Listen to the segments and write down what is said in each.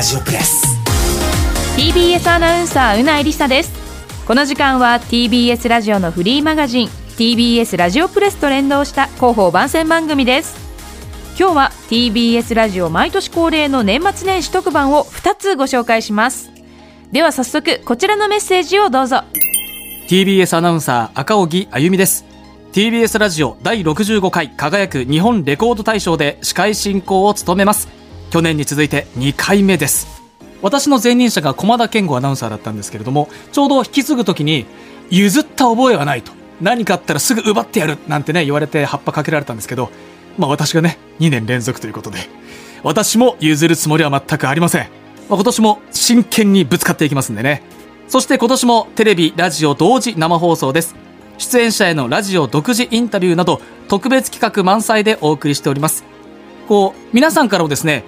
ラジオプレス。TBS アナウンサーうないりさです。この時間は TBS ラジオのフリーマガジン TBS ラジオプレスと連動した広報番宣番組です。今日は TBS ラジオ毎年恒例の年末年始特番を2つご紹介します。では早速こちらのメッセージをどうぞ。TBS アナウンサー赤荻あゆみです。TBS ラジオ第65回輝く日本レコード大賞で司会進行を務めます去年に続いて2回目です。私の前任者が駒田健吾アナウンサーだったんですけれどもちょうど引き継ぐ時に譲った覚えはないと。何かあったらすぐ奪ってやるなんてね言われて葉っぱかけられたんですけどまあ私がね2年連続ということで私も譲るつもりは全くありません、まあ、今年も真剣にぶつかっていきますんでね。そして今年もテレビラジオ同時生放送です。出演者へのラジオ独自インタビューなど特別企画満載でお送りしております。こう皆さんからもですね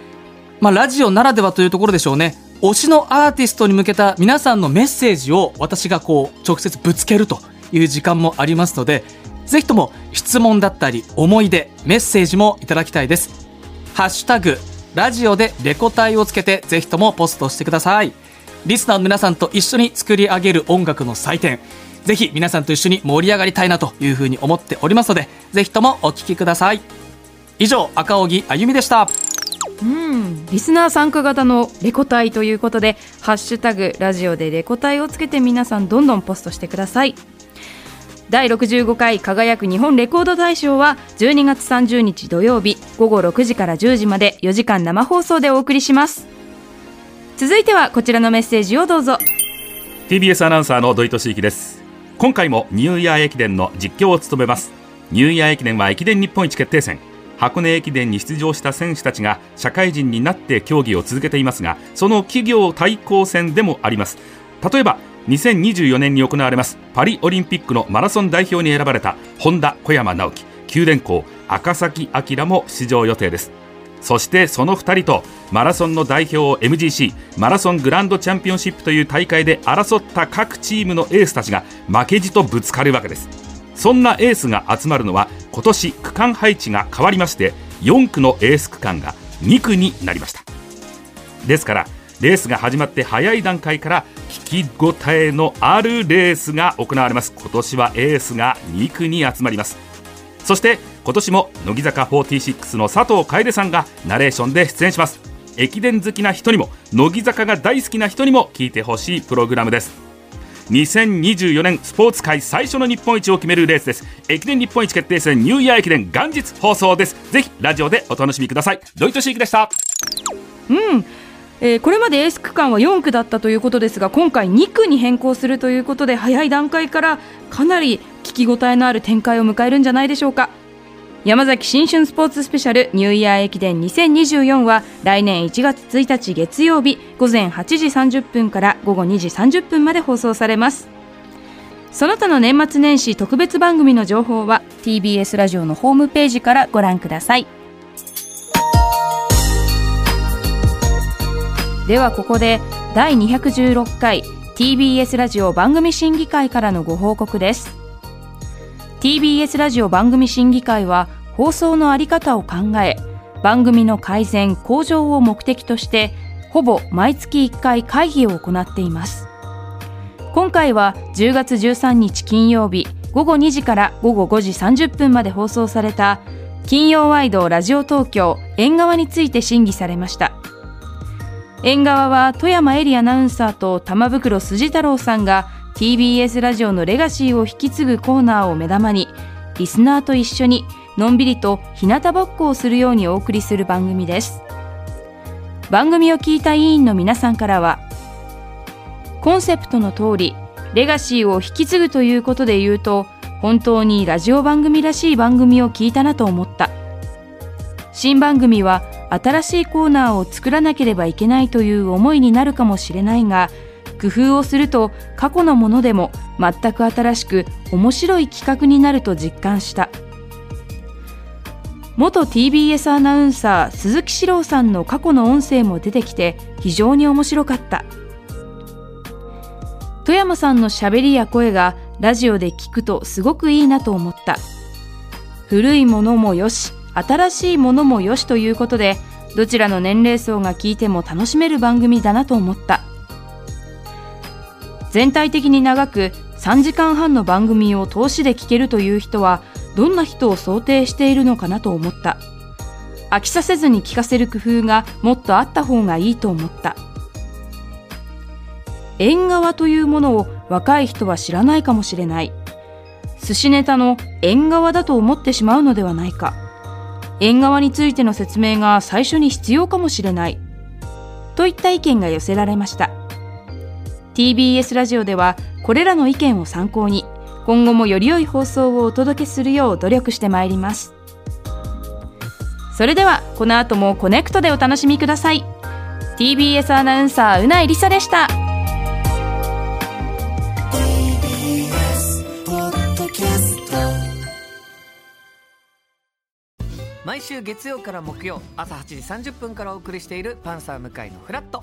まあ、ラジオならではというところでしょうね。推しのアーティストに向けた皆さんのメッセージを私がこう直接ぶつけるという時間もありますのでぜひとも質問だったり思い出メッセージもいただきたいです。ハッシュタグラジオでレコ大をつけてぜひともポストしてください。リスナーの皆さんと一緒に作り上げる音楽の祭典ぜひ皆さんと一緒に盛り上がりたいなというふうに思っておりますのでぜひともお聞きください。以上赤荻あゆみでした。うん。リスナー参加型のレコ隊ということで「ハッシュタグラジオでレコ隊」をつけて皆さんどんどんポストしてください。第65回輝く日本レコード大賞は12月30日土曜日午後6時から10時まで4時間生放送でお送りします。続いてはこちらのメッセージをどうぞ。TBS アナウンサーの土井敏之です。今回もニューイヤー駅伝の実況を務めます。ニューイヤー駅伝は駅伝日本一決定戦。箱根駅伝に出場した選手たちが社会人になって競技を続けていますがその企業対抗戦でもあります。例えば2024年に行われますパリオリンピックのマラソン代表に選ばれた本田小山直樹。九電工赤崎明も出場予定です。そしてその2人とマラソンの代表を MGC マラソングランドチャンピオンシップという大会で争った各チームのエースたちが負けじとぶつかるわけです。そんなエースが集まるのは今年区間配置が変わりまして4区のエース区間が2区になりました。ですからレースが始まって早い段階から聞き応えのあるレースが行われます。今年はエースが2区に集まります。そして今年も乃木坂46の佐藤楓さんがナレーションで出演します。駅伝好きな人にも乃木坂が大好きな人にも聞いてほしいプログラムです。2024年スポーツ界最初の日本一を決めるレースです。駅伝日本一決定戦ニューイヤー駅伝元日放送です。ぜひラジオでお楽しみください。ドイトシークでした。うん。えー、これまでエース区間は4区だったということですが今回2区に変更するということで早い段階からかなり聞き応えのある展開を迎えるんじゃないでしょうか。山崎新春スポーツスペシャルニューイヤー駅伝2024は来年1月1日月曜日午前8時30分から午後2時30分まで放送されます。その他の年末年始特別番組の情報は TBS ラジオのホームページからご覧ください。ではここで第216回 TBS ラジオ番組審議会からのご報告です。TBS ラジオ番組審議会は放送のあり方を考え番組の改善向上を目的としてほぼ毎月1回会議を行っています。今回は10月13日金曜日午後2時から午後5時30分まで放送された金曜ワイドラジオ東京縁側について審議されました。縁側は富山エリアナウンサーと玉袋筋太郎さんが TBS ラジオのレガシーを引き継ぐコーナーを目玉にリスナーと一緒にのんびりと日向ぼっこをするようにお送りする番組です。番組を聞いた委員の皆さんからはコンセプトの通りレガシーを引き継ぐということで言うと本当にラジオ番組らしい番組を聞いたなと思った。新番組は新しいコーナーを作らなければいけないという思いになるかもしれないが工夫をすると過去のものでも全く新しく面白い企画になると実感した。元 TBS アナウンサー鈴木史郎さんの過去の音声も出てきて非常に面白かった。富山さんのしゃべりや声がラジオで聞くとすごくいいなと思った。古いものもよし新しいものもよしということでどちらの年齢層が聞いても楽しめる番組だなと思った。全体的に長く3時間半の番組を通しで聞けるという人はどんな人を想定しているのかなと思った。飽きさせずに聞かせる工夫がもっとあった方がいいと思った。縁側というものを若い人は知らないかもしれない。寿司ネタの縁側だと思ってしまうのではないか。縁側についての説明が最初に必要かもしれない。といった意見が寄せられました。TBS ラジオではこれらの意見を参考に今後もより良い放送をお届けするよう努力してまいります。それではこの後もコネクトでお楽しみください。TBS アナウンサーうないりさでした。毎週月曜から木曜朝8時30分からお送りしている「パンサー向井のフラット」